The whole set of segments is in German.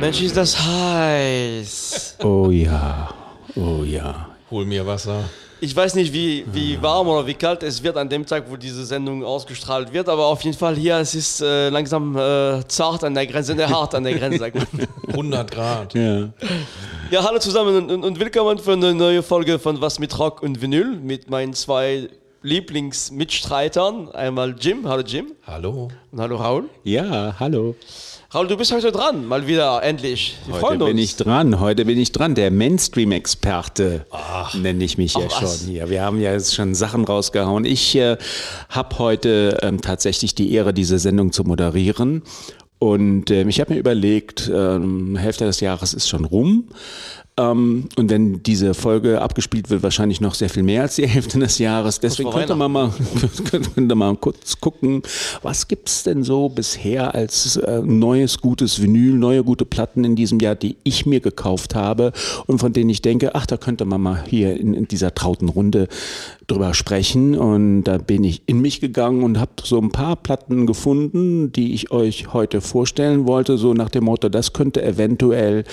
Mensch, ist das heiß. Oh ja, oh ja. Hol mir Wasser. Ich weiß nicht, wie, wie warm oder wie kalt es wird an dem Tag, wo diese Sendung ausgestrahlt wird, aber auf jeden Fall hier, es ist äh, langsam äh, zart an der Grenze, ne, hart an der Grenze, sagt man. 100 Grad. Ja. Ja, hallo zusammen und, und, und willkommen für eine neue Folge von Was mit Rock und Vinyl mit meinen zwei Lieblingsmitstreitern. Einmal Jim, hallo Jim. Hallo. Und hallo Raul. Ja, hallo. Raul, du bist heute dran, mal wieder, endlich. Wir Heute freuen bin uns. ich dran, heute bin ich dran. Der Mainstream-Experte nenne ich mich ja was? schon hier. Wir haben ja jetzt schon Sachen rausgehauen. Ich äh, habe heute ähm, tatsächlich die Ehre, diese Sendung zu moderieren. Und ähm, ich habe mir überlegt, ähm, Hälfte des Jahres ist schon rum. Ähm, und wenn diese Folge abgespielt wird, wahrscheinlich noch sehr viel mehr als die Hälfte des Jahres. Deswegen könnte man mal, könnte man kurz gucken, was gibt's denn so bisher als äh, neues, gutes Vinyl, neue, gute Platten in diesem Jahr, die ich mir gekauft habe und von denen ich denke, ach, da könnte man mal hier in, in dieser trauten Runde drüber sprechen. Und da bin ich in mich gegangen und habe so ein paar Platten gefunden, die ich euch heute vorstellen wollte, so nach dem Motto, das könnte eventuell,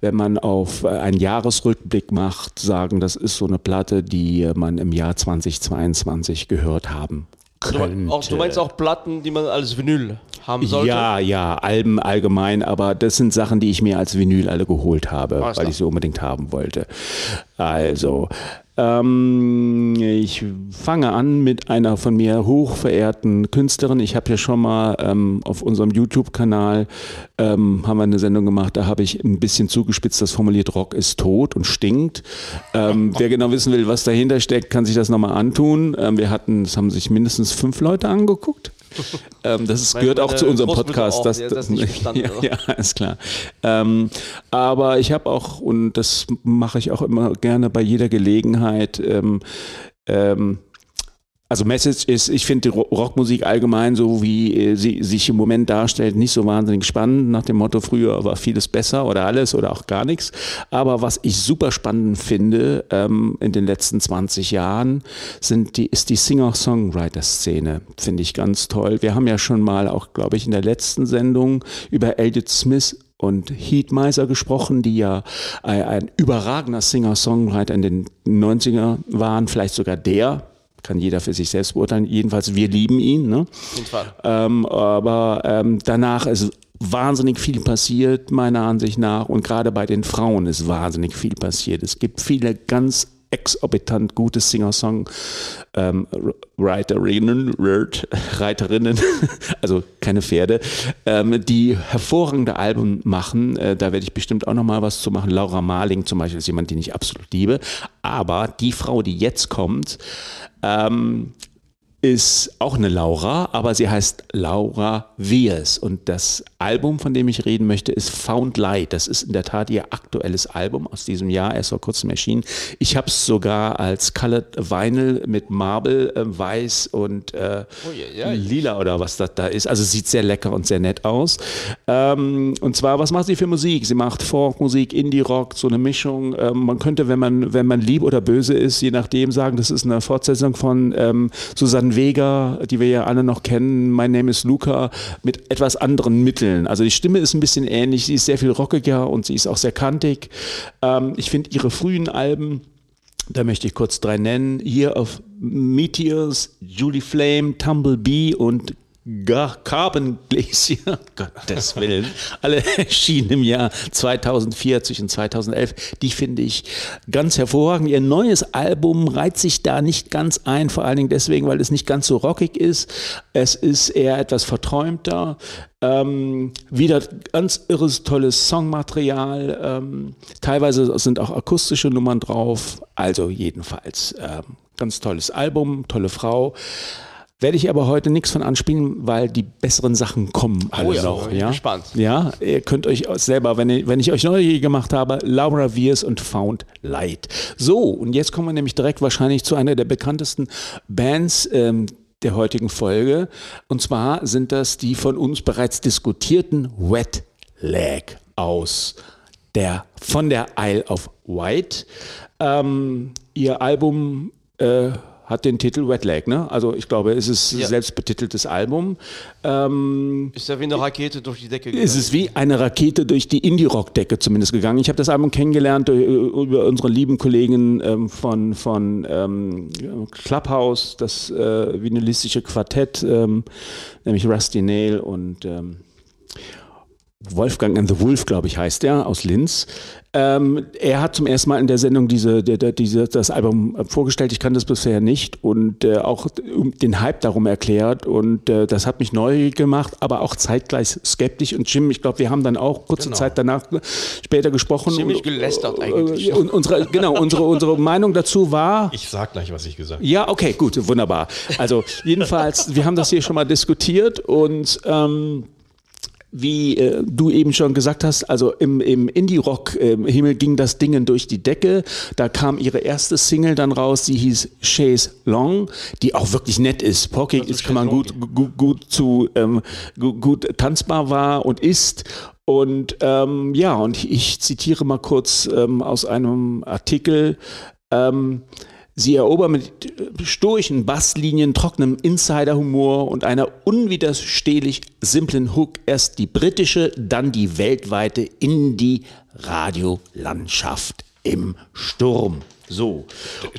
wenn man auf äh, einen Jahresrückblick macht, sagen, das ist so eine Platte, die man im Jahr 2022 gehört haben Du, könnte. auch, du meinst auch Platten, die man als Vinyl haben sollte? Ja, ja, Alben allgemein, aber das sind Sachen, die ich mir als Vinyl alle geholt habe, Alles weil klar. ich sie unbedingt haben wollte. Also, ähm, ich fange an mit einer von mir hochverehrten Künstlerin. Ich habe ja schon mal ähm, auf unserem YouTube-Kanal ähm, haben wir eine Sendung gemacht, da habe ich ein bisschen zugespitzt, das formuliert, Rock ist tot und stinkt. Ähm, wer genau wissen will, was dahinter steckt, kann sich das nochmal antun. Ähm, wir hatten, es haben sich mindestens fünf Leute angeguckt. Ähm, das ist, gehört auch zu unserem Podcast. auch, dass- das nicht verstanden, ja, ja, ist klar. Ähm, aber ich habe auch, und das mache ich auch immer gerne bei jeder Gelegenheit, ähm, ähm, also Message ist, ich finde die Ro- Rockmusik allgemein, so wie äh, sie sich im Moment darstellt, nicht so wahnsinnig spannend, nach dem Motto, früher war vieles besser oder alles oder auch gar nichts. Aber was ich super spannend finde ähm, in den letzten 20 Jahren, sind die, ist die Singer-Songwriter-Szene. Finde ich ganz toll. Wir haben ja schon mal auch, glaube ich, in der letzten Sendung über Elliot Smith und Heatmeiser gesprochen, die ja ein, ein überragender Singer-Songwriter in den 90er waren, vielleicht sogar der, kann jeder für sich selbst beurteilen. Jedenfalls, wir lieben ihn. Ne? Ähm, aber ähm, danach ist wahnsinnig viel passiert, meiner Ansicht nach. Und gerade bei den Frauen ist wahnsinnig viel passiert. Es gibt viele ganz exorbitant gute Singer-Song ähm, Reiterinnen, also keine Pferde, ähm, die hervorragende Alben machen. Äh, da werde ich bestimmt auch noch mal was zu machen. Laura Marling zum Beispiel ist jemand, den ich absolut liebe. Aber die Frau, die jetzt kommt, ähm, ist auch eine Laura, aber sie heißt Laura Wiers. Und das Album, von dem ich reden möchte, ist Found Light. Das ist in der Tat ihr aktuelles Album aus diesem Jahr, erst vor kurzem erschienen. Ich habe es sogar als Colored Vinyl mit Marble, äh, Weiß und äh, Oh. Lila oder was das da ist. Also sieht sehr lecker und sehr nett aus. Ähm, und zwar, was macht sie für Musik? Sie macht Folkmusik, Indie-Rock, so eine Mischung. Ähm, man könnte, wenn man, wenn man lieb oder böse ist, je nachdem sagen, das ist eine Fortsetzung von ähm, Susanne Vega, die wir ja alle noch kennen. My Name is Luca mit etwas anderen Mitteln. Also die Stimme ist ein bisschen ähnlich. Sie ist sehr viel rockiger und sie ist auch sehr kantig. Ähm, ich finde ihre frühen Alben da möchte ich kurz drei nennen. Hier auf Meteors, Julie Flame, Tumblebee und Carbon Glacier, Gottes Willen, alle erschienen im Jahr 2004 zwischen 2011. Die finde ich ganz hervorragend. Ihr neues Album reiht sich da nicht ganz ein, vor allen Dingen deswegen, weil es nicht ganz so rockig ist. Es ist eher etwas verträumter. Ähm, wieder ganz irres, tolles Songmaterial. Ähm, teilweise sind auch akustische Nummern drauf. Also jedenfalls ähm, ganz tolles Album, tolle Frau. Werde ich aber heute nichts von anspielen, weil die besseren Sachen kommen alle Oh ja, noch. Ja? gespannt. ja, ihr könnt euch selber, wenn ich, wenn ich euch neugierig gemacht habe, Laura Wiers und Found Light. So, und jetzt kommen wir nämlich direkt wahrscheinlich zu einer der bekanntesten Bands ähm, der heutigen Folge. Und zwar sind das die von uns bereits diskutierten Wet Leg aus der, von der Isle of Wight. Ähm, ihr Album äh, hat den Titel Wet Leg, ne? Also ich glaube, es ist ein Ja. selbstbetiteltes Album. Ähm, Ist ja wie eine Rakete durch die Decke es ist wie eine Rakete durch die Indie-Rock-Decke zumindest gegangen. Ich habe das Album kennengelernt durch, über unsere lieben Kollegen ähm, von, von ähm, Clubhouse, das äh, vinylistische Quartett, ähm, nämlich Rusty Nail und ähm, Wolfgang and the Wolf, glaube ich, heißt er, aus Linz. Ähm, er hat zum ersten Mal in der Sendung diese, der, diese, das Album äh, vorgestellt. Ich kannte das bisher nicht und äh, auch den Hype darum erklärt. Und äh, das hat mich neugierig gemacht, aber auch zeitgleich skeptisch. Und Jim, ich glaube, wir haben dann auch kurze Genau. Zeit danach äh, später gesprochen. Ziemlich gelästert eigentlich. Äh, und unsere, genau, unsere, unsere Meinung dazu war. Ich sag gleich, was ich gesagt habe. Ja, okay, gut, wunderbar. Also jedenfalls, wir haben das hier schon mal diskutiert und ähm, wie äh, du eben schon gesagt hast, also im, im Indie-Rock-Himmel ging das Dingen durch die Decke. Da kam ihre erste Single dann raus, die hieß Chase Long, die auch wirklich nett ist. Pockig ist, kann man gut, gut, gut zu ähm, gut, gut tanzbar war und ist. Und ähm, ja, und ich zitiere mal kurz ähm, aus einem Artikel. Ähm, Sie erobern mit stoischen Basslinien, trockenem Insider-Humor und einer unwiderstehlich simplen Hook erst die britische, dann die weltweite Indie-Radiolandschaft im Sturm. So.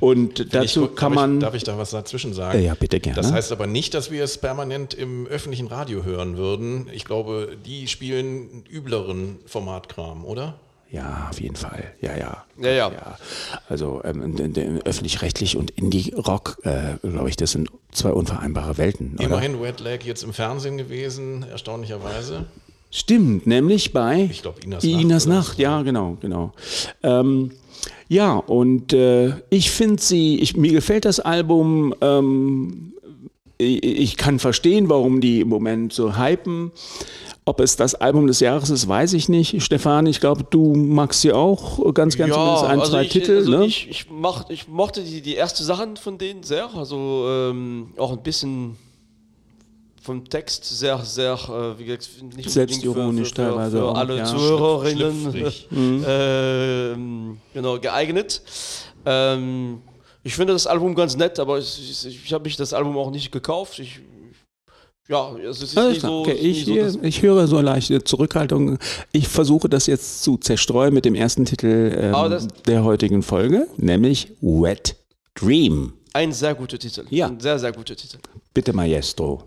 Und dazu Ich- kann darf man. Ich, darf ich da was dazwischen sagen? Äh, ja, bitte gerne. Das heißt aber nicht, dass wir es permanent im öffentlichen Radio hören würden. Ich glaube, die spielen übleren Formatkram, oder? Ja, auf jeden Fall. Ja, ja. Ja, ja. Also ähm, öffentlich-rechtlich und Indie-Rock, äh, glaube ich, das sind zwei unvereinbare Welten. Oder? Immerhin Wet Leg jetzt im Fernsehen gewesen, erstaunlicherweise. Stimmt, nämlich bei Ich glaub, Inas Nacht Inas oder Nacht, so. ja, genau, genau. Ähm, ja, und äh, ich finde sie, ich, mir gefällt das Album. Ähm, ich, ich kann verstehen, warum die im Moment so hypen. Ob es das Album des Jahres ist, weiß ich nicht. Stefan, ich glaube, du magst sie auch ganz gern zumindest ein, zwei ich, Titel. also ne? ich, ich, mach, ich mochte die, die erste Sachen von denen sehr. Also ähm, auch ein bisschen vom Text sehr, sehr, äh, wie gesagt, nicht Selbstironisch für, für, für, teilweise für auch, alle ja. Zuhörerinnen Schlüpfrig. ähm, genau, geeignet. Ähm, ich finde das Album ganz nett, aber ich, ich, ich habe mich das Album auch nicht gekauft. Ich, ja, es ist Alles nicht klar, so, okay. ich, nicht so ich höre so leichte Zurückhaltung. Ich versuche das jetzt zu zerstreuen mit dem ersten Titel ähm, der heutigen Folge, nämlich Wet Dream. ein sehr guter Titel. Ja. Ein sehr, sehr guter Titel. Bitte, Maestro.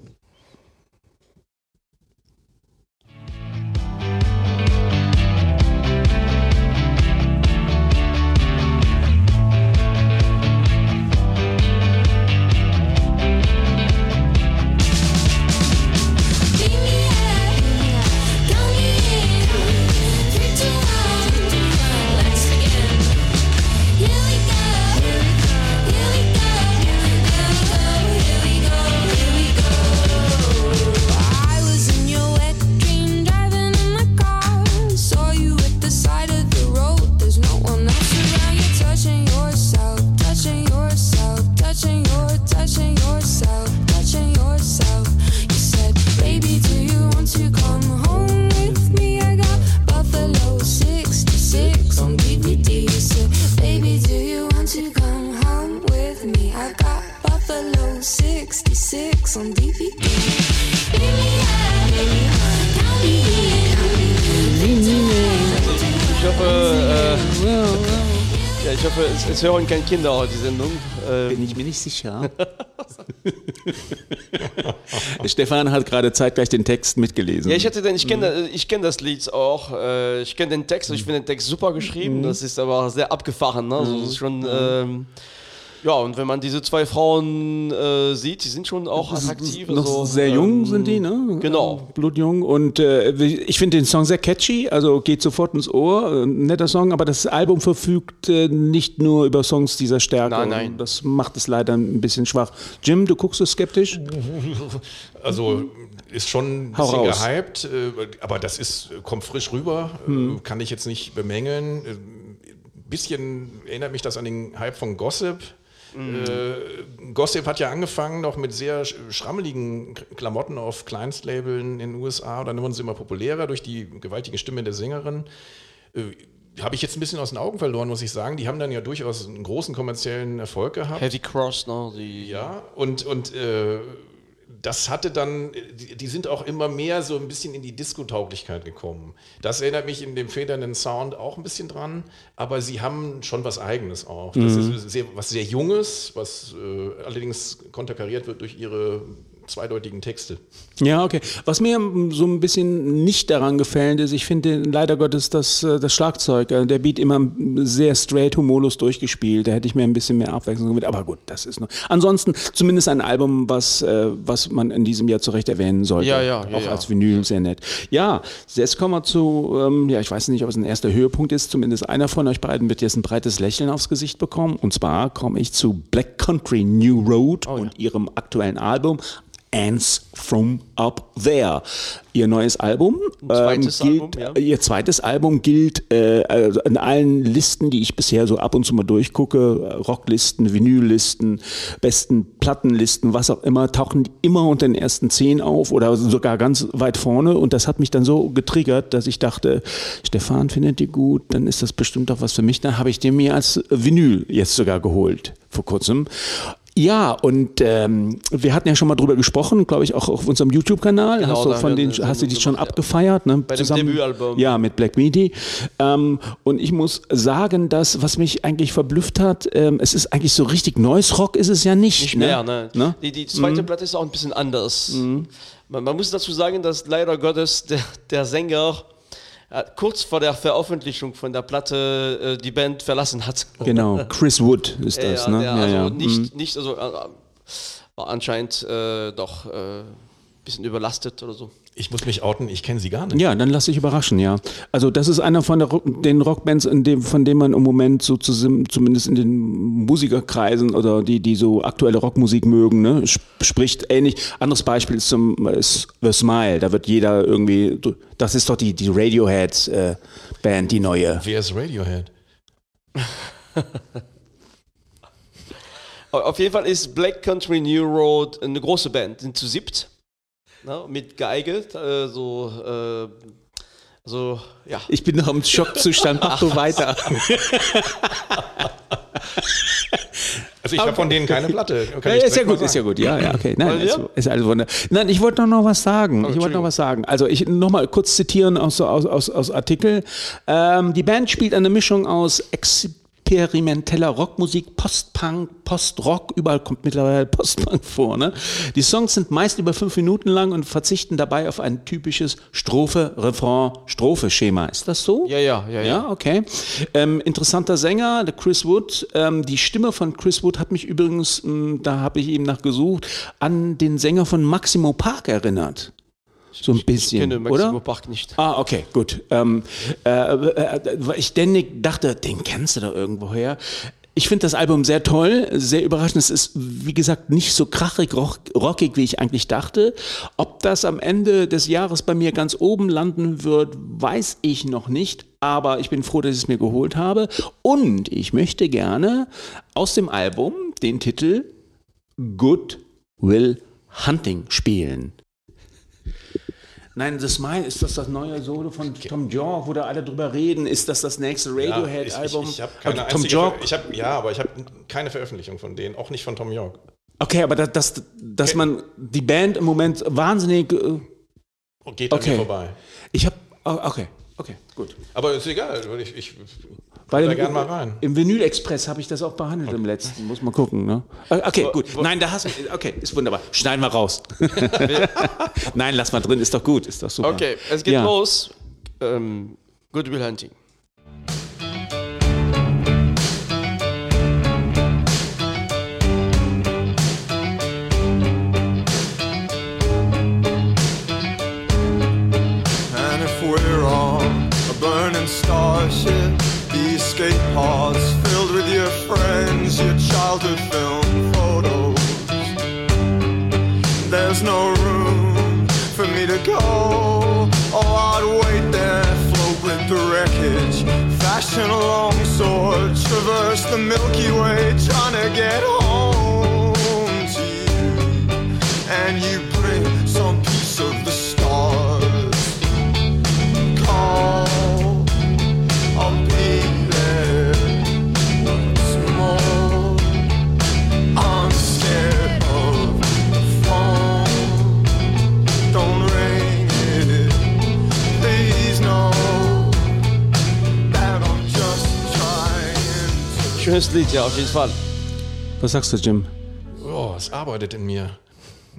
Es, hören keine Kinder auch die Sendung. Äh, Bin ich mir nicht sicher. Stefan hat gerade zeitgleich den Text mitgelesen. ja, ich hatte den, ich kenne ich kenn das Lied auch. Äh, ich kenne den Text, ich finde den Text super geschrieben. Das ist aber sehr abgefahren. Ne? Also, das ist schon. Ähm, ja, und wenn man diese zwei Frauen äh, sieht, die sind schon auch attraktiv. noch also, sehr jung ähm, sind die, ne? Genau. Blutjung. Und äh, ich finde den Song sehr catchy, also geht sofort ins Ohr. Äh, netter Song, aber das Album verfügt äh, nicht nur über Songs dieser Stärke. Nein, nein. Das macht es leider ein bisschen schwach. Jim, du guckst so skeptisch? Also ist schon ein Hau bisschen raus. gehypt, äh, aber das ist, kommt frisch rüber, äh, kann ich jetzt nicht bemängeln. Ein bisschen erinnert mich das an den Hype von Gossip. Äh, Gossip hat ja angefangen noch mit sehr sch- schrammeligen Klamotten auf Kleinstlabeln in den USA. Dann wurden sie immer populärer durch die gewaltige Stimme der Sängerin. Äh, habe ich jetzt ein bisschen aus den Augen verloren, muss ich sagen. Die haben dann ja durchaus einen großen kommerziellen Erfolg gehabt. Heavy Cross, ne? Die, Ja, und, und äh, das hatte dann, die, sind auch immer mehr so ein bisschen in die Disco-Tauglichkeit gekommen. Das erinnert mich in dem federnden Sound auch ein bisschen dran, aber sie haben schon was Eigenes auch. Das ist sehr, was sehr Junges, was äh, allerdings konterkariert wird durch ihre zweideutigen Texte. Ja, okay. Was mir so ein bisschen nicht daran gefällt, ist, ich finde leider Gottes das, äh, das Schlagzeug, äh, der Beat immer sehr straight humorlos durchgespielt. Da hätte ich mir ein bisschen mehr Abwechslung gewünscht. Aber gut, das ist noch. Ansonsten zumindest ein Album, was, äh, was man in diesem Jahr zu Recht erwähnen sollte. Ja, ja, ja, Auch ja. als Vinyl sehr nett. Ja, jetzt kommen wir zu, ähm, ja, ich weiß nicht, ob es ein erster Höhepunkt ist. Zumindest einer von euch beiden wird jetzt ein breites Lächeln aufs Gesicht bekommen. Und zwar komme ich zu Black Country New Road Oh, und ihrem aktuellen Album. Ants from Up There. Ihr neues Album, ähm, zweites gilt, Album, ja. ihr zweites Album gilt äh, also in allen Listen, die ich bisher so ab und zu mal durchgucke, äh, Rocklisten, Vinyllisten, besten Plattenlisten, was auch immer, tauchen die immer unter den ersten zehn auf oder sogar ganz weit vorne. Und das hat mich dann so getriggert, dass ich dachte, Stefan findet die gut, dann ist das bestimmt auch was für mich. Dann habe ich den mir als Vinyl jetzt sogar geholt vor kurzem. Ja, und ähm, wir hatten ja schon mal drüber gesprochen, glaube ich, auch auf unserem YouTube-Kanal. Genau, hast du von den, hast du die schon abgefeiert? Ne? Bei dem Debütalbum. Ja, mit Black Midi. Ähm, und ich muss sagen, dass, was mich eigentlich verblüfft hat, ähm, es ist eigentlich so richtig neues Rock ist es ja nicht. Nicht ne? mehr, ne? Ne? Die, die zweite Platte ist auch ein bisschen anders. Man, man muss dazu sagen, dass leider Gottes der, der Sänger kurz vor der Veröffentlichung von der Platte äh, die Band verlassen hat. Genau, Chris Wood ist das. ja, ne? ja, also ja. nicht, nicht also äh, war anscheinend äh, doch ein äh, bisschen überlastet oder so. Ich muss mich outen, ich kenne sie gar nicht. Ja, dann lass dich überraschen, ja. Also das ist einer von der Rock, den Rockbands, in dem, von dem man im Moment so zu, zumindest in den Musikerkreisen oder die, die so aktuelle Rockmusik mögen, ne, sp- spricht ähnlich. Anderes Beispiel ist, zum, ist The Smile. Da wird jeder irgendwie, das ist doch die, die Radiohead-Band, die neue. Wer ist Radiohead? Au- Auf jeden Fall ist Black Country New Road eine große Band, sind zu siebt. Ne, mit Geige, äh, so, äh, so, ja. Ich bin noch im Schockzustand, mach du weiter. Also ich habe von denen keine Platte. Ja, ist ja gut, ist ja gut, ja, ja, okay. Nein, ist, ja? ist alles wunderbar. Nein, ich wollte noch, noch was sagen. ich wollte noch was sagen. Also ich noch mal kurz zitieren aus, aus, aus, aus Artikel. Ähm, die Band spielt eine Mischung aus experimenteller Rockmusik, Post-Punk, Post-Rock, überall kommt mittlerweile Post-Punk vor. Ne? Die Songs sind meist über fünf Minuten lang und verzichten dabei auf ein typisches Strophe, Refrain, Strophe-Schema. Ist das so? Ja, ja, ja, ja. Ja, okay. Ähm, interessanter Sänger, der Chris Wood. Ähm, die Stimme von Chris Wood hat mich übrigens, mh, da habe ich eben nachgesucht, an den Sänger von Maximo Park erinnert. So ein Ich bisschen, kenne Maximo oder? Park nicht. Ah, okay, gut. Ähm, äh, äh, weil ich ständig dachte, den kennst du doch irgendwoher. Ich finde das Album sehr toll, sehr überraschend. Es ist, wie gesagt, nicht so krachig, rock, rockig, wie ich eigentlich dachte. Ob das am Ende des Jahres bei mir ganz oben landen wird, weiß ich noch nicht. Aber ich bin froh, dass ich es mir geholt habe. Und ich möchte gerne aus dem Album den Titel Good Will Hunting spielen. Nein, The Smile, ist das das neue Solo von Tom York, wo da alle drüber reden? Ist das das nächste Ja, ich Radiohead-Album? ich, ich habe keine Okay, Tom einzige York, ich hab, Ja, aber ich habe keine Veröffentlichung von denen, auch nicht von Tom York. okay, aber das, das, dass man die Band im Moment wahnsinnig. äh, Geht an Okay. mir vorbei. Ich habe. Okay, okay, gut. Aber ist egal, ich, ich Weil da im, gern mal rein. im Vinyl Express habe ich das auch behandelt im letzten. Muss man gucken, ne? Okay, gut. Nein, da hast du. Okay, ist wunderbar. Schneiden wir raus. Nein, lass mal drin, ist doch gut, ist doch super. Okay, es geht Ja. los. Ähm, Good Will Hunting. Childhood film photos. There's no room for me to go. Oh, I'd wait there, float with the wreckage, fashion a long sword, traverse the Milky Way, trying to get home to you. And you bring some schönes Lied, ja, auf jeden Fall. Was sagst du, Jim? Oh, es arbeitet in mir.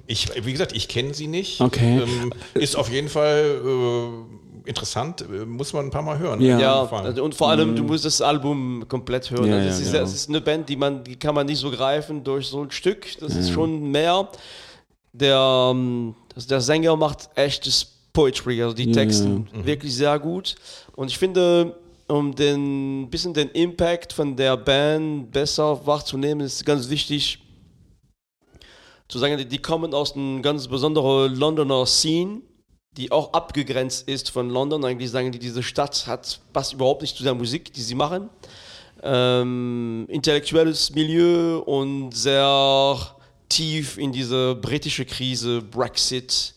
Ich, wie gesagt, ich kenne sie nicht. Okay. Ähm, ist auf jeden Fall äh, interessant, äh, muss man ein paar Mal hören. Ja. Ja, also, und vor allem, du musst das Album komplett hören. Ja, Also ja, das, ist, das ist eine Band, die man, die kann man nicht so greifen durch so ein Stück. Das ist schon mehr. Der, ähm, also der Sänger macht echtes Poetry, also die Ja, Texte wirklich sehr gut. Und ich finde, um den bisschen den Impact von der Band besser wahrzunehmen, ist ganz wichtig zu sagen, die- kommen aus einer ganz besonderen Londoner Scene die auch abgegrenzt ist von London. Eigentlich sagen die, diese Stadt hat, passt überhaupt nicht zu der Musik, die sie machen. Ähm, intellektuelles Milieu und sehr tief in diese britische Krise, Brexit.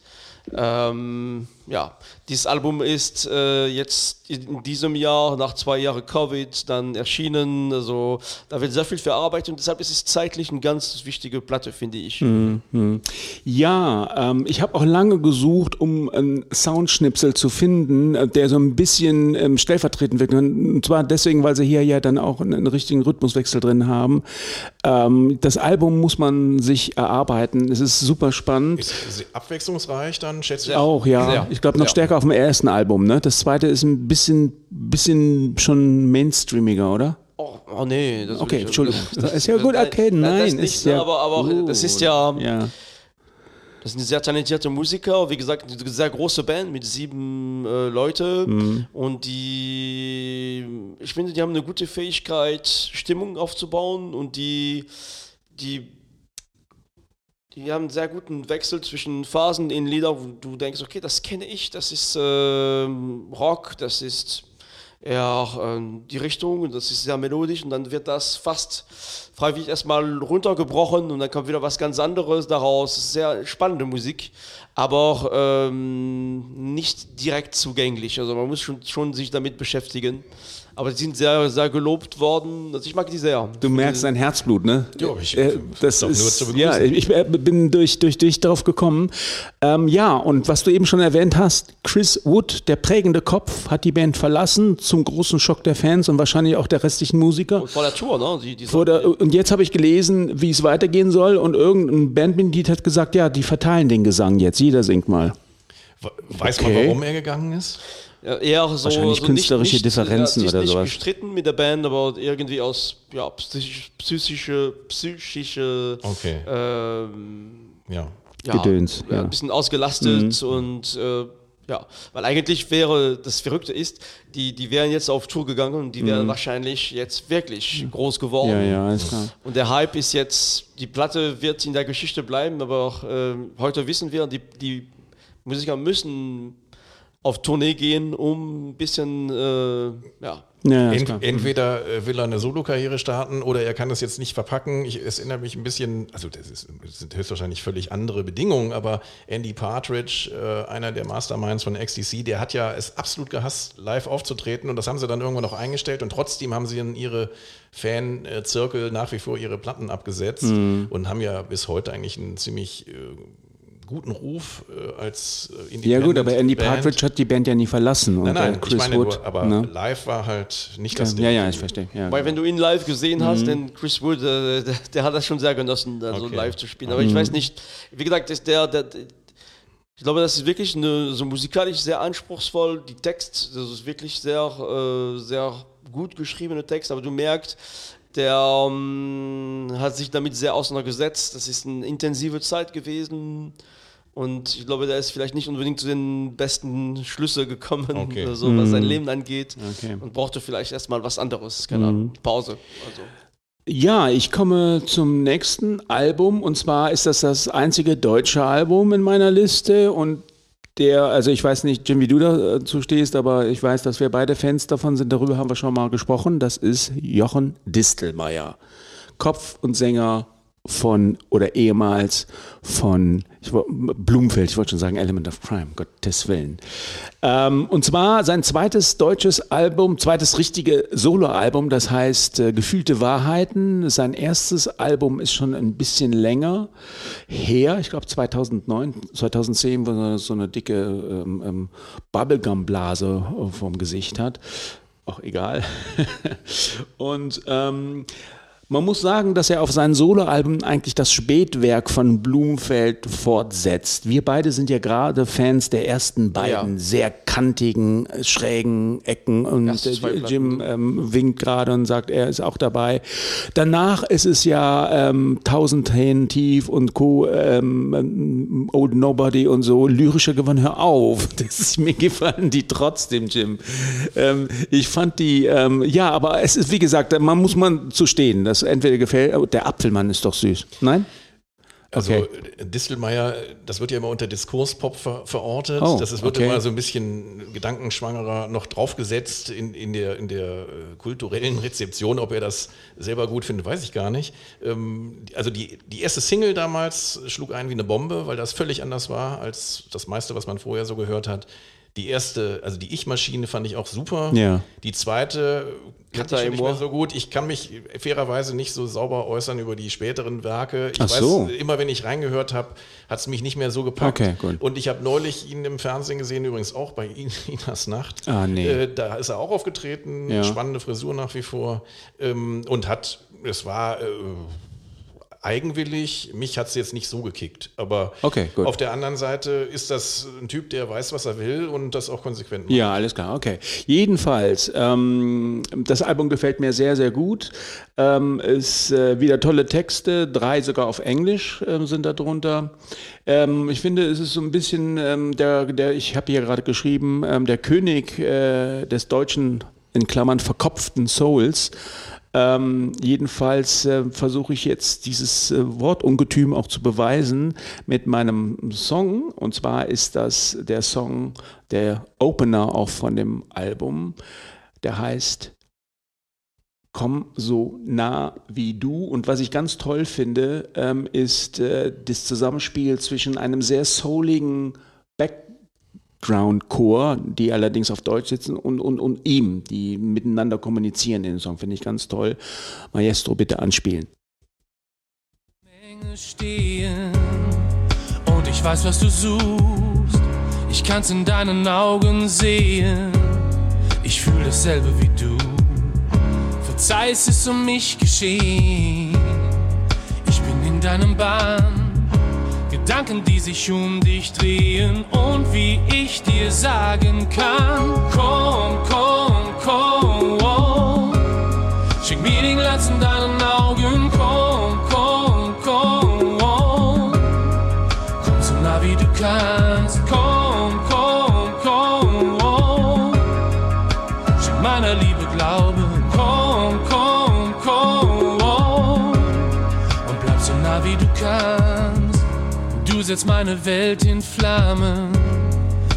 Ähm, ja, dieses Album ist äh, jetzt in diesem Jahr, nach zwei Jahren Covid, dann erschienen. Also da wird sehr viel verarbeitet und deshalb ist es zeitlich eine ganz wichtige Platte, finde ich. Ja, ähm, ich habe auch lange gesucht, um einen Soundschnipsel zu finden, äh, der so ein bisschen ähm, stellvertretend wirkt. Und zwar deswegen, weil sie hier ja dann auch einen, einen richtigen Rhythmuswechsel drin haben. Ähm, das Album muss man sich erarbeiten. Es ist super spannend. Ist sie abwechslungsreich dann, schätze ich? Auch, ja. Sehr. Ich glaube noch Ja. stärker auf dem ersten Album. Ne? Das zweite ist ein bisschen, bisschen schon mainstreamiger, oder? Oh, oh nee. Das Okay, will ich- Entschuldigung. ist ja gut, okay, das nein. nicht, ist ja aber, aber gut. das ist ja, Ja. das sind sehr talentierte Musiker, wie gesagt, eine sehr große Band mit sieben äh, Leute Mhm. und die, ich finde, die haben eine gute Fähigkeit, Stimmung aufzubauen und die, die, die haben einen sehr guten Wechsel zwischen Phasen in Lieder, wo du denkst, okay, das kenne ich, das ist ähm, Rock, das ist eher ähm, die Richtung das ist sehr melodisch und dann wird das fast freiwillig erstmal runtergebrochen und dann kommt wieder was ganz anderes daraus. Sehr spannende Musik, aber auch ähm, nicht direkt zugänglich. Also man muss schon, schon sich damit beschäftigen. Aber die sind sehr, sehr gelobt worden. Also ich mag die sehr. Du merkst ein Herzblut, ne? Ja, ich- Äh, das ist, zu begrüßen. ja, ich äh, bin durch, durch dich darauf gekommen. Ähm, ja, und was du eben schon erwähnt hast, Chris Wood, der prägende Kopf, hat die Band verlassen, zum großen Schock der Fans und wahrscheinlich auch der restlichen Musiker. Und vor der Tour, ne? Die, die Vor der, und jetzt habe ich gelesen, wie es weitergehen soll und irgendein Bandmitglied hat gesagt, ja, die verteilen den Gesang jetzt, jeder singt mal. We- Weiß Okay. man, warum er gegangen ist? Ja, eher so, Wahrscheinlich so künstlerische nicht, nicht, Differenzen er hat sich oder nicht sowas. gestritten mit der Band, aber irgendwie aus ja, psychisch, psychische, psychische Okay. ähm, Ja. ja, Gedöns, ja. ja. Mhm. ein bisschen ausgelastet und äh, ja, weil eigentlich wäre, das Verrückte ist, die, die wären jetzt auf Tour gegangen und die wären wahrscheinlich jetzt wirklich groß geworden. Mhm. Ja, ja, alles klar. Und der Hype ist jetzt, die Platte wird in der Geschichte bleiben, aber auch, ähm, heute wissen wir, die, die Musiker müssen auf Tournee gehen, um ein bisschen, äh, ja, Ja, Ent, entweder äh, will er eine Solokarriere starten oder er kann das jetzt nicht verpacken. Ich, es erinnert mich ein bisschen, also das, ist, das sind höchstwahrscheinlich völlig andere Bedingungen, aber Andy Partridge, äh, einer der Masterminds von XTC, der hat ja es absolut gehasst, live aufzutreten und das haben sie dann irgendwann auch eingestellt und trotzdem haben sie in ihre Fan-Zirkel nach wie vor ihre Platten abgesetzt Mhm. und haben ja bis heute eigentlich einen ziemlich äh, guten Ruf äh, als äh, Ja gut, aber Andy Band. Partridge hat die Band ja nie verlassen. Und Nein, nein, äh, ich Chris meine Wood, nur, aber ne? live war halt nicht das Ja, ja, ich verstehe. Ja, Weil wenn du ihn live gesehen Mhm. hast, denn Chris Wood, äh, der, der hat das schon sehr genossen, da so Okay. live zu spielen. Aber Mhm. ich weiß nicht, wie gesagt, ist der, der, ich glaube, das ist wirklich eine, so musikalisch sehr anspruchsvoll. Die Text, das ist wirklich sehr, äh, sehr gut geschriebene Text, aber du merkst, der ähm, hat sich damit sehr auseinandergesetzt. Das ist eine intensive Zeit gewesen. Und ich glaube, der ist vielleicht nicht unbedingt zu den besten Schlüsse gekommen, Okay. so, was sein Leben angeht. Okay. Und brauchte vielleicht erstmal was anderes, keine Ahnung, Pause. Also. Ja, ich komme zum nächsten Album und zwar ist das das einzige deutsche Album in meiner Liste und der, also ich weiß nicht, Jim, wie du dazu stehst, aber ich weiß, dass wir beide Fans davon sind, darüber haben wir schon mal gesprochen. Das ist Jochen Distelmeier, Kopf und Sänger von oder ehemals von ich, Blumfeld, ich wollte schon sagen Element of Crime, Gottes Willen. Ähm, und zwar sein zweites deutsches Album, zweites richtige Soloalbum, das heißt äh, Gefühlte Wahrheiten. Sein erstes Album ist schon ein bisschen länger her, ich glaube 2009, 2010, wo er so eine dicke ähm, ähm, Bubblegum-Blase äh, vom Gesicht hat. auch egal. Und ähm, man muss sagen, dass er auf seinen Soloalben eigentlich das Spätwerk von Blumfeld fortsetzt. Wir beide sind ja gerade Fans der ersten beiden Ja. sehr kantigen, schrägen Ecken und. Jim ähm, winkt gerade und sagt, er ist auch dabei. Danach ist es ja ähm, Tausend Tränen tief und Co. Ähm, ähm, Old Nobody und so. Lyrischer Gewinn, hör auf. Das ist, mir gefallen die trotzdem, Jim. Ähm, ich fand die, ähm, ja, aber es ist, wie gesagt, man muss man zu stehen. Das entweder gefällt, der Apfelmann ist doch süß. Nein? Also Okay. Distelmeier, das wird ja immer unter Diskurspop ver verortet. Oh, das ist, wird okay. immer so ein bisschen gedankenschwangerer noch draufgesetzt in, in der, in der äh, kulturellen Rezeption. Ob er das selber gut findet, weiß ich gar nicht. Ähm, also die, die erste Single damals schlug ein wie eine Bombe, weil das völlig anders war als das meiste, was man vorher so gehört hat. Die erste, also die Ich-Maschine fand ich auch super. Ja. Die zweite kannte ich nicht mehr so gut. Ich kann mich fairerweise nicht so sauber äußern über die späteren Werke. Ich Ach so. immer wenn ich reingehört habe, hat es mich nicht mehr so gepackt. Okay, gut. Und ich habe neulich ihn im Fernsehen gesehen, übrigens auch bei In- Inas Nacht. Ah, nee. Äh, da ist er auch aufgetreten, Ja. spannende Frisur nach wie vor. Ähm, und hat, es war äh, eigenwillig, mich hat es jetzt nicht so gekickt. Aber Okay, auf der anderen Seite ist das ein Typ, der weiß, was er will und das auch konsequent macht. Ja, alles klar, okay. Jedenfalls, ähm, das Album gefällt mir sehr, sehr gut. Ähm, ist äh, wieder tolle Texte, drei sogar auf Englisch ähm, sind da drunter. Ähm, ich finde, es ist so ein bisschen ähm, der, der ich habe hier gerade geschrieben, ähm, der König äh, des deutschen, in Klammern, verkopften Souls. Ähm, jedenfalls äh, versuche ich jetzt dieses äh, Wortungetüm auch zu beweisen mit meinem Song. Und zwar ist das der Song, der Opener auch von dem Album. Der heißt Komm so nah wie du. Und was ich ganz toll finde, ähm, ist äh, das Zusammenspiel zwischen einem sehr souligen Background-Chor, die allerdings auf Deutsch sitzen, und, und, und ihm, die miteinander kommunizieren in dem Song. Finde ich ganz toll. Maestro, bitte anspielen. Und ich weiß, was du suchst. Ich kann's in deinen Augen sehen. Ich fühle dasselbe wie du. Verzeih, es ist um mich geschehen. Ich bin in deinem Bann. Gedanken, die sich um dich drehen und wie ich dir sagen kann: Komm, komm, komm. Schick mir den Glanz in deinen Augen, setzt meine Welt in Flammen,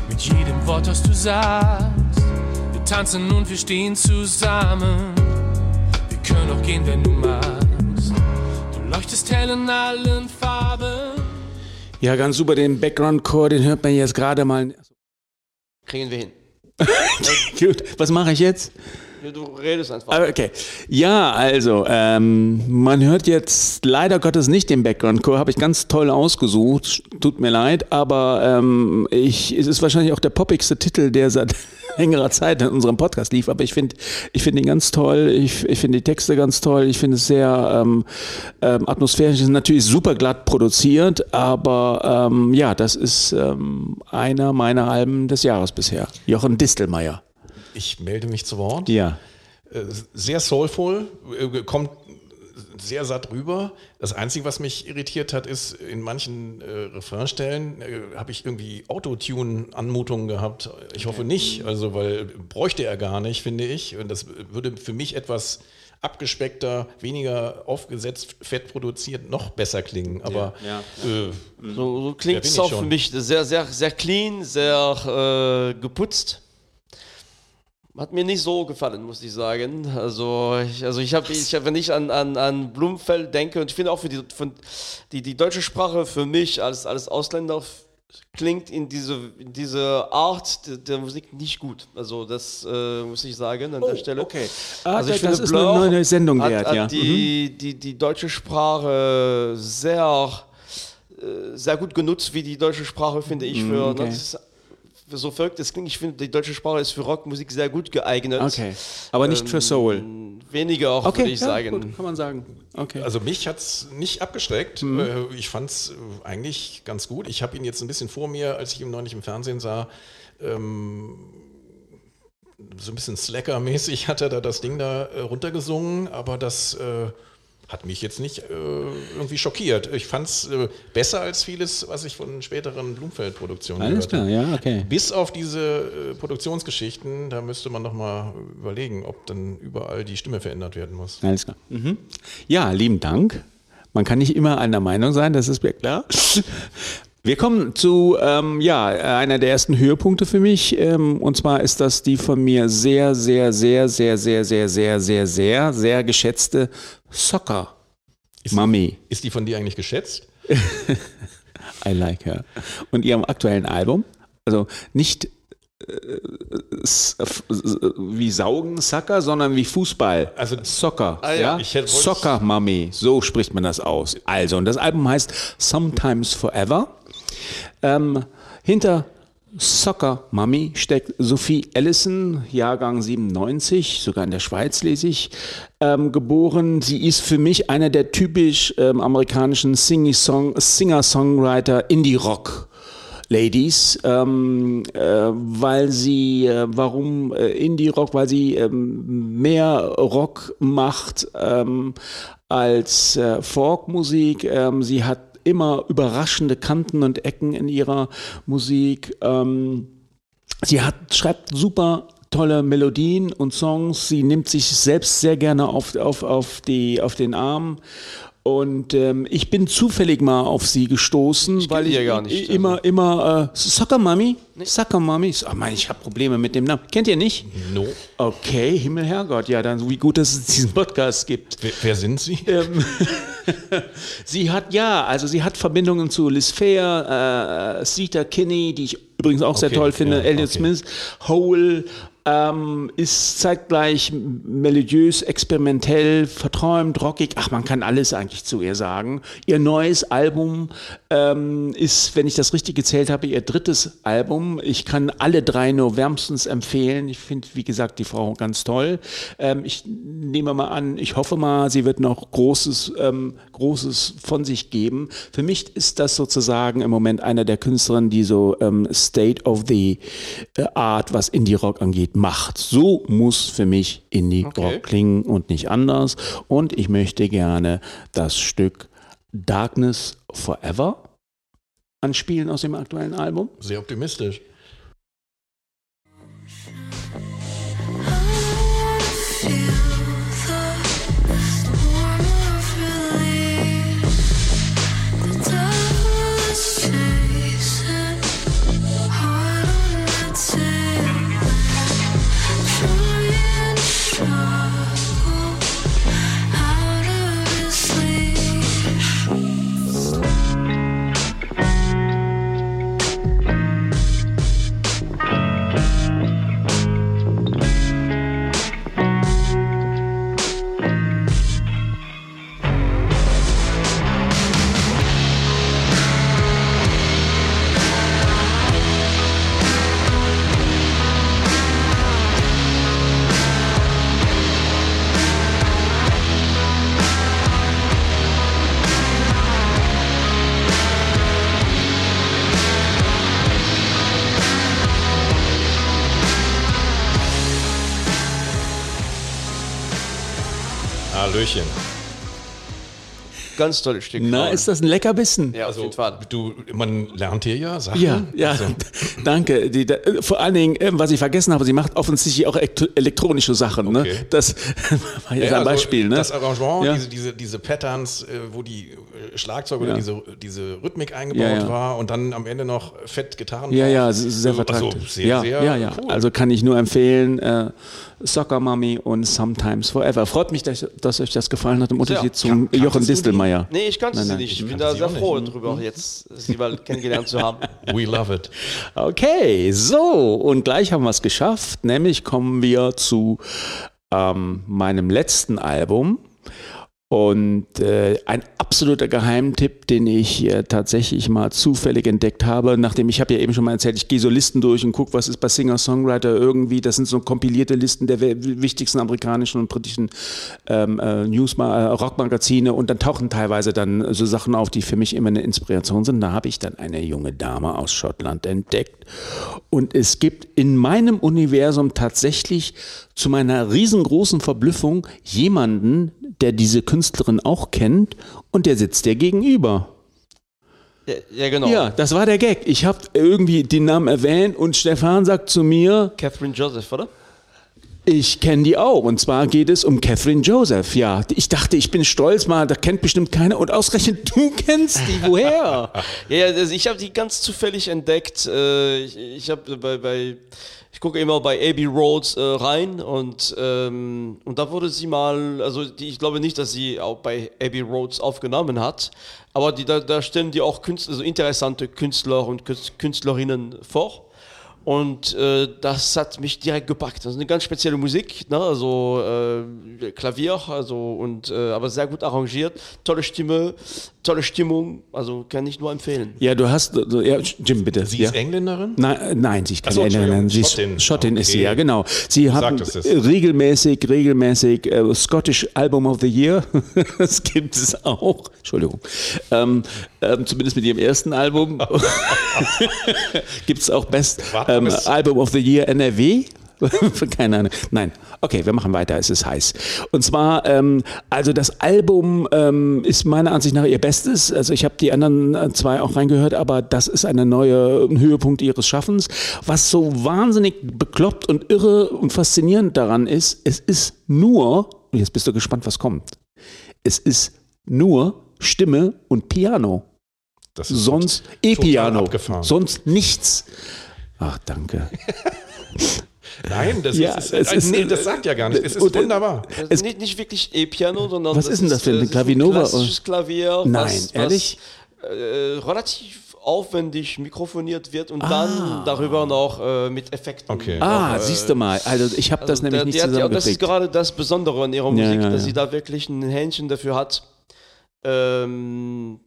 mit jedem Wort, das du sagst. Wir tanzen und wir stehen zusammen. Wir können auch gehen, wenn du magst. Du leuchtest hell in allen Farben. Ja, ganz super. Den Background-Chor, den hört man jetzt gerade mal. Kriegen wir hin. Gut, was mache ich jetzt? Du redest einfach. Ah, Okay. Ja, also, ähm, man hört jetzt leider Gottes nicht den Background-Chor, habe ich ganz toll ausgesucht, tut mir leid, aber ähm, ich, es ist wahrscheinlich auch der poppigste Titel, der seit längerer Zeit in unserem Podcast lief, aber ich finde ich finde ihn ganz toll, ich, ich finde die Texte ganz toll, ich finde es sehr ähm, ähm, atmosphärisch, es ist natürlich super glatt produziert, aber ähm, ja, das ist ähm, einer meiner Alben des Jahres bisher. Jochen Distelmeier. Ich melde mich zu Wort. Ja. Äh, sehr soulful, äh, kommt sehr satt rüber. Das Einzige, was mich irritiert hat, ist, in manchen äh, Refrainstellen äh, habe ich irgendwie Autotune-Anmutungen gehabt. Ich hoffe nicht, also weil bräuchte er gar nicht, finde ich. Und das würde für mich etwas abgespeckter, weniger aufgesetzt, fett produziert, noch besser klingen. Aber Äh, So, so klingt es auch für mich sehr, sehr, sehr clean, sehr äh, geputzt. Hat mir nicht so gefallen, muss ich sagen. Also ich, also ich habe, ich wenn ich an, an, an Blumenfeld denke, und ich finde auch für die, von, die, die deutsche Sprache für mich als, als Ausländer klingt in diese, in diese Art der, der Musik nicht gut. Also das äh, muss ich sagen an der Stelle. okay. Ah, also ich das finde ist Blur eine neue Sendung hat, wert, hat ja. Mhm. die, die, die deutsche Sprache sehr, äh, sehr gut genutzt, wie die deutsche Sprache, finde ich. Für, okay. So verrückt es klingt, ich finde, die deutsche Sprache ist für Rockmusik sehr gut geeignet. Okay. Aber nicht für Ähm, Soul. Weniger auch, Okay, würde ich ja, sagen. Gut, kann man sagen. Okay. Also mich hat es nicht abgeschreckt. Mhm. Äh, Ich fand es eigentlich ganz gut. Ich habe ihn jetzt ein bisschen vor mir, als ich ihn neulich im Fernsehen sah. Ähm, so ein bisschen Slacker-mäßig hat er da das Ding da äh, runtergesungen, aber das äh, hat mich jetzt nicht äh, irgendwie schockiert. Ich fand es äh, besser als vieles, was ich von späteren Blumfeld-Produktionen Alles klar, ja, okay. Bis auf diese äh, Produktionsgeschichten, da müsste man nochmal überlegen, ob dann überall die Stimme verändert werden muss. Alles klar. Mhm. Ja, lieben Dank. Man kann nicht immer einer Meinung sein, das ist mir klar. Wir kommen zu ähm, ja, einer der ersten Höhepunkte für mich. Ähm, und zwar ist das die von mir sehr, sehr, sehr, sehr, sehr, sehr, sehr, sehr, sehr, sehr geschätzte Soccer Mami. Ist die von dir eigentlich geschätzt? I like her. Und ihrem aktuellen Album, also nicht äh, wie Saugen, Sucker, sondern wie Fußball. Also- Soccer. Ah ja, ja, Soccer Mami, so spricht man das aus. Also, und das Album heißt Sometimes Forever. Ähm, hinter Soccer Mami steckt Sophie Ellison, Jahrgang 97, sogar in der Schweiz lese ich, ähm, geboren. Sie ist für mich einer der typisch ähm, amerikanischen Singer-Songwriter Indie-Rock. Ladies, ähm, äh, weil sie, äh, warum äh, Indie-Rock? Weil sie ähm, mehr Rock macht ähm, als äh, Folkmusik. Ähm, sie hat immer überraschende Kanten und Ecken in ihrer Musik. Ähm, Sie hat, schreibt super tolle Melodien und Songs. Sie nimmt sich selbst sehr gerne auf, auf, auf, die, auf den Arm. Und ähm, ich bin zufällig mal auf sie gestoßen, weil die ich ja gar nicht, immer, immer, äh, Soccer Mami, Soccer Mami. Oh Mann, ich habe Probleme mit dem Namen. Kennt ihr nicht? No. Okay, Himmel, Herrgott, ja, dann wie gut, dass es diesen Podcast gibt. Wer, wer sind Sie? Ähm, sie hat ja, also sie hat Verbindungen zu Liz Fair, äh, Sita Kinney, die ich übrigens auch sehr Okay, toll finde, ja, Elliot okay. Smith, Hole, ähm, ist zeitgleich melodiös, experimentell, verträumt, rockig. Ach, man kann alles eigentlich zu ihr sagen. Ihr neues Album ähm, ist, wenn ich das richtig gezählt habe, ihr drittes Album. Ich kann alle drei nur wärmstens empfehlen. Ich finde, wie gesagt, die Frau ganz toll. Ähm, ich nehme mal an, ich hoffe mal, sie wird noch Großes, ähm, Großes von sich geben. Für mich ist das sozusagen im Moment einer der Künstlerinnen, die so ähm, State of the Art, was Indie-Rock angeht, macht. So muss für mich Indie-Rock Okay. klingen und nicht anders. Und ich möchte gerne das Stück Darkness Forever anspielen aus dem aktuellen Album. Sehr optimistisch. Ganz tolles Stück. Na, ist das ein Leckerbissen? ja, auf jeden Fall. Du, man lernt hier ja Sachen. Ja, ja, Also, danke. Die, da, vor allen Dingen, äh, was ich vergessen habe, sie macht offensichtlich auch elektro- elektronische Sachen. Ne? Okay. Das war jetzt ja, ein also Beispiel. Ne? Das Arrangement, Ja. diese, diese, diese Patterns, äh, wo die äh, Schlagzeug oder Ja. diese, diese Rhythmik eingebaut Ja, ja. war und dann am Ende noch fett Gitarren Ja, ja, sehr Also, vertrackt. sehr, ja, sehr ja, ja. cool. Also kann ich nur empfehlen, äh, Soccer Mommy und Sometimes Forever. Freut mich, dass, dass euch das gefallen hat im Unterschied zum Kan- kanntest Jochen? Distelmeier. Nee, ich kannte Nein, sie nein, nicht. Ich bin da sie sehr auch nicht. froh drüber, jetzt sie mal kennengelernt zu haben. We love it. Okay, so, und gleich haben wir es geschafft, nämlich kommen wir zu ähm, meinem letzten Album. Und äh, ein absoluter Geheimtipp, den ich äh, tatsächlich mal zufällig entdeckt habe, nachdem ich habe ja eben schon mal erzählt, ich gehe so Listen durch und gucke, was ist bei Singer-Songwriter irgendwie. Das sind so kompilierte Listen der wichtigsten amerikanischen und britischen ähm, äh, News äh, Rockmagazine und dann tauchen teilweise dann so Sachen auf, die für mich immer eine Inspiration sind. Da habe ich dann eine junge Dame aus Schottland entdeckt. Und es gibt in meinem Universum tatsächlich zu meiner riesengroßen Verblüffung jemanden, der diese Künstlerin auch kennt und der sitzt dir gegenüber. Ja, ja genau. Ja, das war der Gag. Ich habe irgendwie den Namen erwähnt und Stefan sagt zu mir, Catherine Joseph, oder? ich kenne die auch. Und zwar geht es um Catherine Joseph. Ja, ich dachte, ich bin stolz mal, da kennt bestimmt keiner. Und ausgerechnet du kennst die. Woher? Ja, also ich habe die ganz zufällig entdeckt. Äh, ich ich habe bei, bei ich gucke immer bei Abbey Roads äh, rein und, ähm, und da wurde sie mal, also die, ich glaube nicht, dass sie auch bei Abbey Roads aufgenommen hat, aber die, da, da stellen die auch Künstler, also interessante Künstler und Künst- Künstlerinnen vor. Und äh, das hat mich direkt gepackt. Das ist eine ganz spezielle Musik, ne? also äh, Klavier, also und äh, aber sehr gut arrangiert, tolle Stimme, tolle Stimmung, also kann ich nur empfehlen. Ja, du hast, ja, Jim, bitte. Sie ja. ist Engländerin? Nein, äh, nein, sie ist Ach so, keine Engländerin, sie ist Schottin. Schottin, ist sie, Okay. ja genau. Sie haben äh, regelmäßig, regelmäßig äh, Scottish Album of the Year, das gibt es auch, Entschuldigung, ähm, ähm, zumindest mit ihrem ersten Album gibt es auch Best ähm, Album of the Year NRW. Keine Ahnung. Nein. Okay, wir machen weiter. Es ist heiß. Und zwar, ähm, also das Album ähm, ist meiner Ansicht nach ihr Bestes. Also ich habe die anderen äh, zwei auch reingehört, aber das ist eine neue ein Höhepunkt ihres Schaffens. Was so wahnsinnig bekloppt und irre und faszinierend daran ist, es ist nur, und jetzt bist du gespannt, was kommt. Es ist nur Stimme und Piano. Das ist Sonst E-Piano. Sonst nichts. Ach, danke. Nein, das, Ja, ist, es ist- nee, das sagt ja gar nichts. Es ist Und, äh, wunderbar. Das Es- ist nicht, nicht wirklich E-Piano, sondern Was ist denn das für ein äh, Klavinova? klassisches Klavier, Nein, was, ehrlich? was äh, relativ aufwendig mikrofoniert wird und Ah. dann darüber noch äh, mit Effekten. Okay. Ah, äh, siehst du mal. Also ich habe das also nämlich der- nicht hat ja- Das ist zusammengekriegt. gerade das Besondere an ihrer Ja, Musik, ja, dass ja. sie da wirklich ein Händchen dafür hat. Ähm,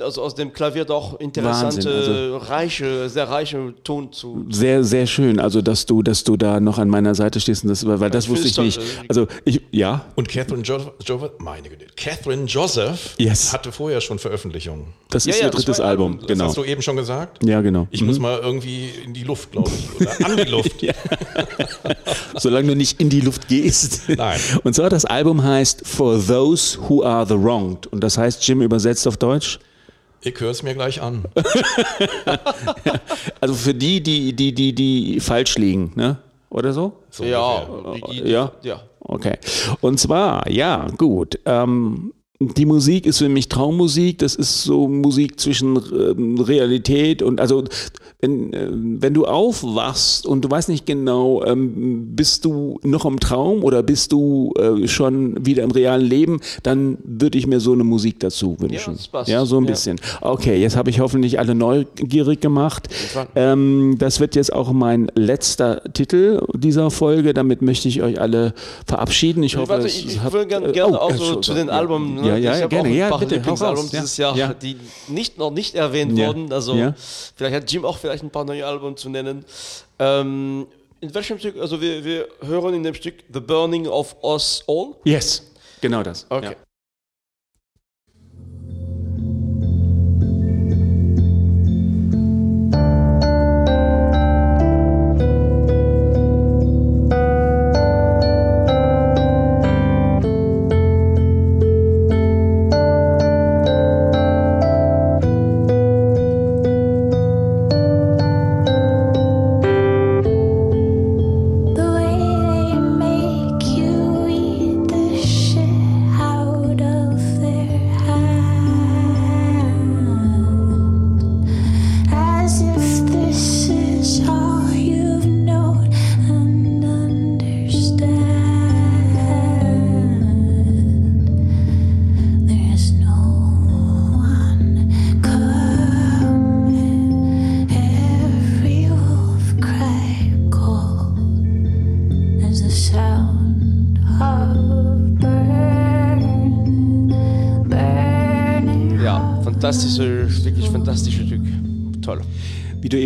also aus dem Klavier doch interessante, also- reiche, sehr reiche Ton zu. Sehr, sehr schön. Also dass du, dass du da noch an meiner Seite stehst, und das, weil das ich wusste ich nicht. toll. Also ich, ja, Und Catherine Joseph, Joseph, meine Güte, Catherine Joseph Yes. hatte vorher schon Veröffentlichungen. das Ja, ist ja, ihr das drittes ja- Album. Das Genau. hast du eben schon gesagt. Ja, genau. Ich muss mal irgendwie in die Luft, glaube ich. Oder an die Luft. Solange du nicht in die Luft gehst. Nein. Und zwar das Album heißt For Those Who Are the Wronged. Und das heißt, Jim übersetzt auf Deutsch. Ich höre es mir gleich an. Also für die, die, die, die, die falsch liegen, ne? Oder so? So ja, die, die, Ja? ja. Okay. Und zwar, ja, gut. Ähm, die Musik ist für mich Traummusik. Das ist so Musik zwischen ähm, Realität und also wenn, äh, wenn du aufwachst und du weißt nicht genau, ähm, bist du noch im Traum oder bist du äh, schon wieder im realen Leben, dann würde ich mir so eine Musik dazu wünschen. das passt. Ja, so ein Ja. bisschen. Okay, jetzt habe ich hoffentlich alle neugierig gemacht. Ähm, das wird jetzt auch mein letzter Titel dieser Folge. Damit möchte ich euch alle verabschieden. Ich hoffe, Warte, ich, ich gerne äh, gerne oh, auch so zu den ja. Alben. Ne? Ja, ja, ich ja gerne. auch ein Ja, paar bitte, Lieblingsalben raus. Ja. dieses Jahr, Ja. die nicht, noch nicht erwähnt wurden. Also vielleicht hat Jim auch vielleicht ein paar neue Alben zu nennen. Ähm, in welchem Stück? Also wir, wir hören in dem Stück The Burning of Us All. Yes, genau das. Okay.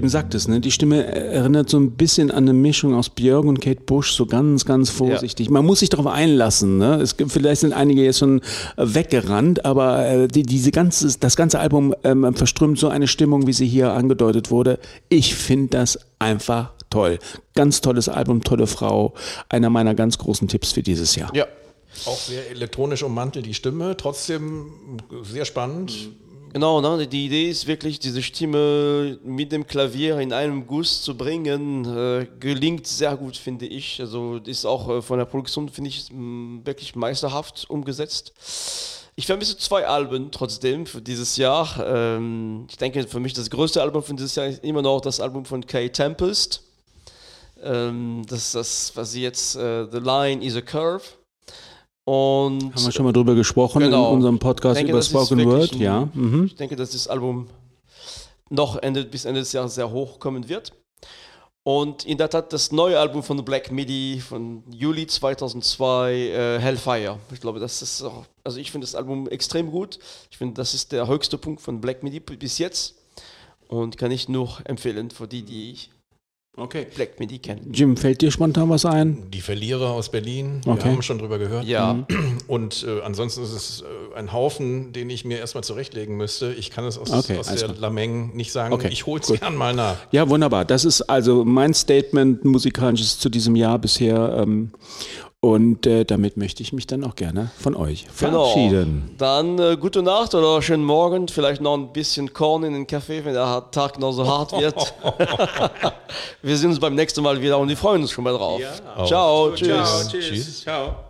Eben sagtest, ne, die Stimme erinnert so ein bisschen an eine Mischung aus Björk und Kate Bush, so ganz, ganz vorsichtig. Man muss sich darauf einlassen. Ne? Es gibt, vielleicht sind einige jetzt schon äh, weggerannt, aber äh, die, diese ganze, das ganze Album ähm, verströmt so eine Stimmung, wie sie hier angedeutet wurde. Ich finde das einfach toll. Ganz tolles Album, tolle Frau. Einer meiner ganz großen Tipps für dieses Jahr. Ja. Auch sehr elektronisch ummantelt die Stimme, trotzdem sehr spannend. Genau, ne? die Idee ist wirklich, diese Stimme mit dem Klavier in einem Guss zu bringen, äh, gelingt sehr gut, finde ich. Also ist auch äh, von der Produktion, finde ich, wirklich meisterhaft umgesetzt. Ich vermisse zwei Alben trotzdem für dieses Jahr. Ähm, ich denke, für mich das größte Album von dieses Jahr ist immer noch das Album von Kay Tempest. Ähm, das ist das, was sie jetzt, äh, The Line is a Curve. Und Haben wir schon mal drüber gesprochen Genau. in unserem Podcast denke, über Spoken Word? ein- Ja. Mhm. Ich denke, dass das Album noch Ende, bis Ende des Jahres sehr hoch kommen wird. Und in der Tat das neue Album von Black Midi von Juli 2002, äh, Hellfire. Ich glaube, das ist auch, also ich finde das Album extrem gut. Ich finde, das ist der höchste Punkt von Black Midi bis jetzt. Und kann ich nur empfehlen für die, die Okay. Black Midi kennen. Jim, fällt dir spontan was ein? Die Verlierer aus Berlin, Okay. wir haben schon drüber gehört. Ja, Und äh, ansonsten ist es äh, ein Haufen, den ich mir erstmal zurechtlegen müsste. Ich kann es aus, Okay, aus der. Lameng nicht sagen. Okay, ich hole es gern mal nach. Ja, wunderbar. Das ist also mein Statement musikalisches zu diesem Jahr bisher. Ähm, und äh, damit möchte ich mich dann auch gerne von euch genau. verabschieden. Dann äh, gute Nacht oder schönen Morgen. Vielleicht noch ein bisschen Korn in den Kaffee, wenn der Tag noch so hart wird. wir sehen uns beim nächsten Mal wieder und wir freuen uns schon mal drauf. Ciao, tschüss. Tschüss. Ciao.